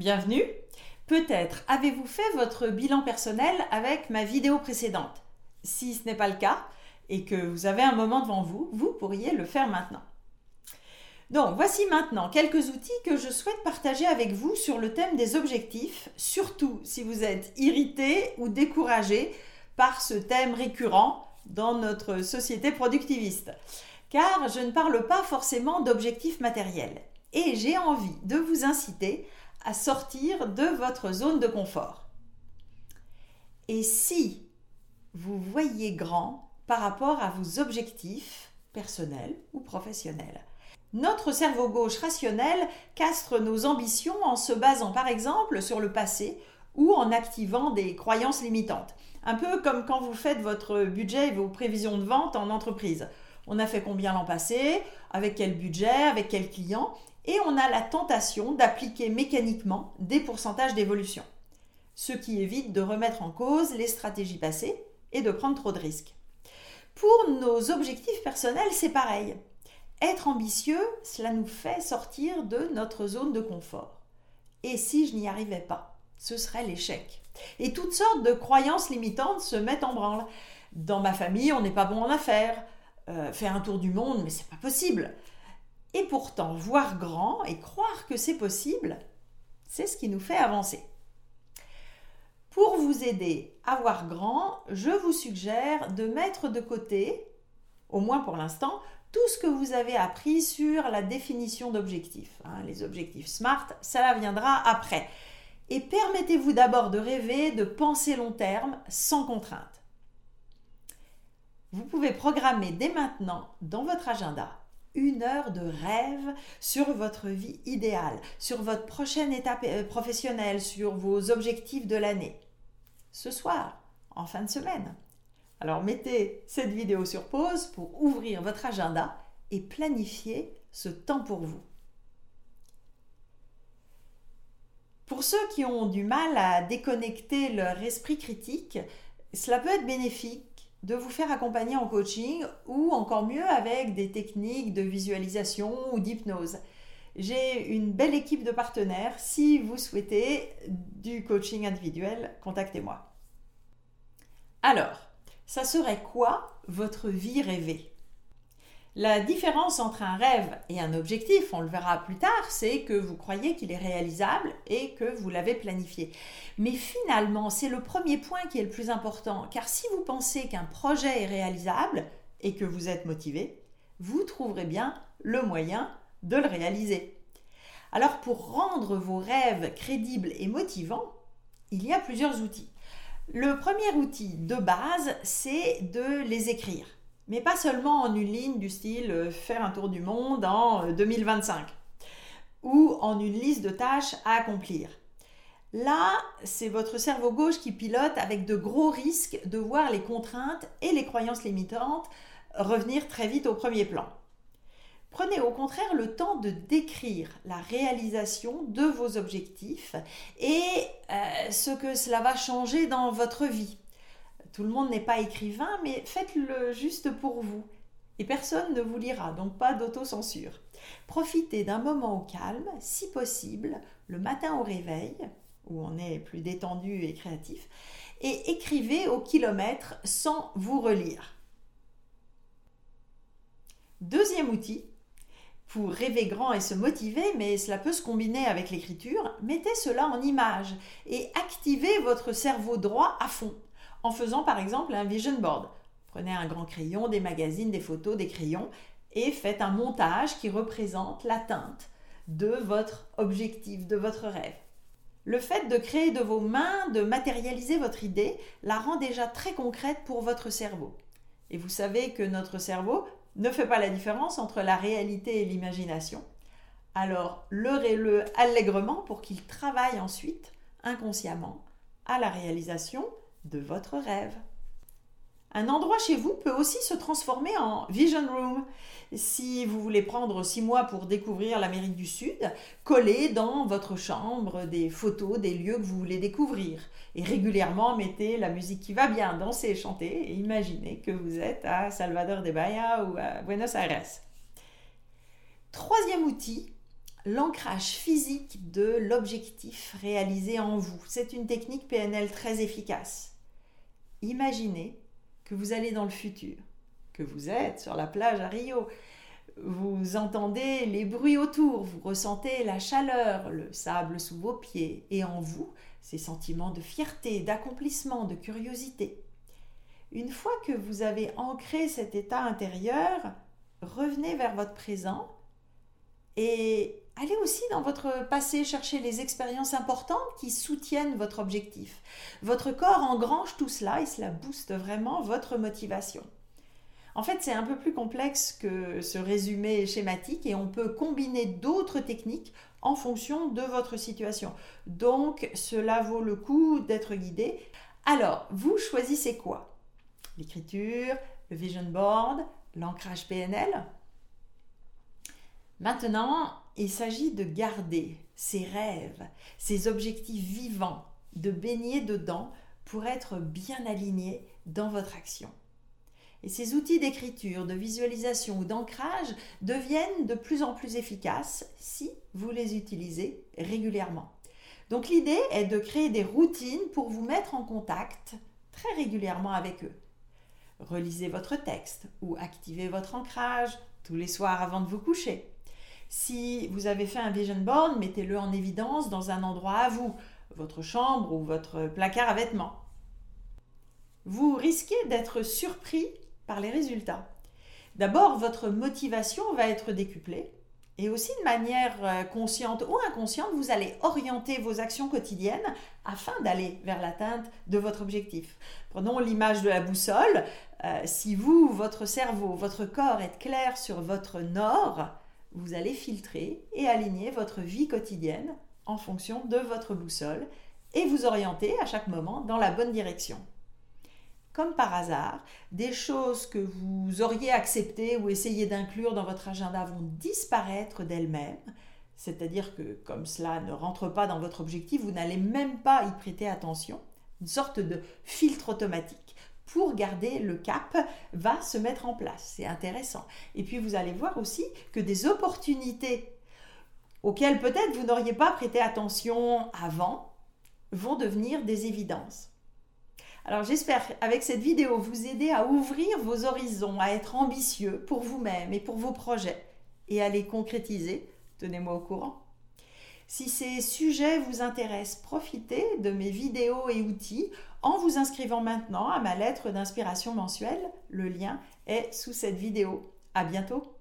Bienvenue. Peut-être avez-vous fait votre bilan personnel avec ma vidéo précédente. Si ce n'est pas le cas et que vous avez un moment devant vous, vous pourriez le faire maintenant. Donc voici maintenant quelques outils que je souhaite partager avec vous sur le thème des objectifs, surtout si vous êtes irrité ou découragé par ce thème récurrent dans notre société productiviste. Car je ne parle pas forcément d'objectifs matériels. Et j'ai envie de vous inciter à sortir de votre zone de confort. Et si vous voyez grand par rapport à vos objectifs personnels ou professionnels notre cerveau gauche rationnel castre nos ambitions en se basant par exemple sur le passé ou en activant des croyances limitantes. Un peu comme quand vous faites votre budget et vos prévisions de vente en entreprise. On a fait combien l'an passé, avec quel budget, avec quel client, et on a la tentation d'appliquer mécaniquement des pourcentages d'évolution, ce qui évite de remettre en cause les stratégies passées et de prendre trop de risques. Pour nos objectifs personnels, c'est pareil. Être ambitieux, cela nous fait sortir de notre zone de confort. Et si je n'y arrivais pas, ce serait l'échec. Et toutes sortes de croyances limitantes se mettent en branle. Dans ma famille, on n'est pas bon en affaires. Euh, faire un tour du monde, mais c'est pas possible. Et pourtant, voir grand et croire que c'est possible, c'est ce qui nous fait avancer. Pour vous aider à voir grand, je vous suggère de mettre de côté, au moins pour l'instant, tout ce que vous avez appris sur la définition d'objectifs. Hein, les objectifs SMART, ça viendra après. Et permettez-vous d'abord de rêver, de penser long terme, sans contrainte. Vous pouvez programmer dès maintenant dans votre agenda une heure de rêve sur votre vie idéale, sur votre prochaine étape euh, professionnelle, sur vos objectifs de l'année. Ce soir, en fin de semaine. Alors mettez cette vidéo sur pause pour ouvrir votre agenda et planifier ce temps pour vous. Pour ceux qui ont du mal à déconnecter leur esprit critique, cela peut être bénéfique de vous faire accompagner en coaching ou encore mieux avec des techniques de visualisation ou d'hypnose. J'ai une belle équipe de partenaires. Si vous souhaitez du coaching individuel, contactez-moi. Alors, ça serait quoi votre vie rêvée? La différence entre un rêve et un objectif, on le verra plus tard, c'est que vous croyez qu'il est réalisable et que vous l'avez planifié. Mais finalement, c'est le premier point qui est le plus important, car si vous pensez qu'un projet est réalisable et que vous êtes motivé, vous trouverez bien le moyen de le réaliser. Alors pour rendre vos rêves crédibles et motivants, il y a plusieurs outils. Le premier outil de base, c'est de les écrire mais pas seulement en une ligne du style euh, faire un tour du monde en 2025 euh, ou en une liste de tâches à accomplir. Là, c'est votre cerveau gauche qui pilote avec de gros risques de voir les contraintes et les croyances limitantes revenir très vite au premier plan. Prenez au contraire le temps de décrire la réalisation de vos objectifs et euh, ce que cela va changer dans votre vie. Tout le monde n'est pas écrivain, mais faites-le juste pour vous. Et personne ne vous lira, donc pas d'autocensure. Profitez d'un moment au calme, si possible, le matin au réveil, où on est plus détendu et créatif, et écrivez au kilomètre sans vous relire. Deuxième outil, pour rêver grand et se motiver, mais cela peut se combiner avec l'écriture, mettez cela en image et activez votre cerveau droit à fond en faisant par exemple un vision board. Prenez un grand crayon, des magazines, des photos, des crayons et faites un montage qui représente l'atteinte de votre objectif, de votre rêve. Le fait de créer de vos mains, de matérialiser votre idée, la rend déjà très concrète pour votre cerveau. Et vous savez que notre cerveau ne fait pas la différence entre la réalité et l'imagination. Alors, leurrez-le allègrement pour qu'il travaille ensuite, inconsciemment, à la réalisation de votre rêve. Un endroit chez vous peut aussi se transformer en vision room. Si vous voulez prendre six mois pour découvrir l'Amérique du Sud, collez dans votre chambre des photos des lieux que vous voulez découvrir. Et régulièrement, mettez la musique qui va bien, dansez, chantez et imaginez que vous êtes à Salvador de Bahia ou à Buenos Aires. Troisième outil, l'ancrage physique de l'objectif réalisé en vous. C'est une technique PNL très efficace. Imaginez que vous allez dans le futur, que vous êtes sur la plage à Rio, vous entendez les bruits autour, vous ressentez la chaleur, le sable sous vos pieds, et en vous, ces sentiments de fierté, d'accomplissement, de curiosité. Une fois que vous avez ancré cet état intérieur, revenez vers votre présent et allez aussi dans votre passé chercher les expériences importantes qui soutiennent votre objectif. Votre corps engrange tout cela et cela booste vraiment votre motivation. En fait, c'est un peu plus complexe que ce résumé schématique et on peut combiner d'autres techniques en fonction de votre situation. Donc, cela vaut le coup d'être guidé. Alors, vous choisissez quoi? L'écriture, le vision board, l'ancrage PNL Maintenant, il s'agit de garder ces rêves, ces objectifs vivants, de baigner dedans pour être bien alignés dans votre action. Et ces outils d'écriture, de visualisation ou d'ancrage deviennent de plus en plus efficaces si vous les utilisez régulièrement. Donc l'idée est de créer des routines pour vous mettre en contact très régulièrement avec eux. Relisez votre texte ou activez votre ancrage tous les soirs avant de vous coucher. Si vous avez fait un vision board, mettez-le en évidence dans un endroit à vous, votre chambre ou votre placard à vêtements. Vous risquez d'être surpris les résultats. D'abord, votre motivation va être décuplée et aussi de manière euh, consciente ou inconsciente, vous allez orienter vos actions quotidiennes afin d'aller vers l'atteinte de votre objectif. Prenons l'image de la boussole. Euh, si vous, votre cerveau, votre corps est clair sur votre nord, vous allez filtrer et aligner votre vie quotidienne en fonction de votre boussole et vous orienter à chaque moment dans la bonne direction comme par hasard, des choses que vous auriez acceptées ou essayé d'inclure dans votre agenda vont disparaître d'elles-mêmes. C'est-à-dire que comme cela ne rentre pas dans votre objectif, vous n'allez même pas y prêter attention. Une sorte de filtre automatique pour garder le cap va se mettre en place. C'est intéressant. Et puis vous allez voir aussi que des opportunités auxquelles peut-être vous n'auriez pas prêté attention avant vont devenir des évidences. Alors j'espère avec cette vidéo vous aider à ouvrir vos horizons, à être ambitieux pour vous-même et pour vos projets et à les concrétiser. Tenez-moi au courant. Si ces sujets vous intéressent, profitez de mes vidéos et outils en vous inscrivant maintenant à ma lettre d'inspiration mensuelle. Le lien est sous cette vidéo. À bientôt!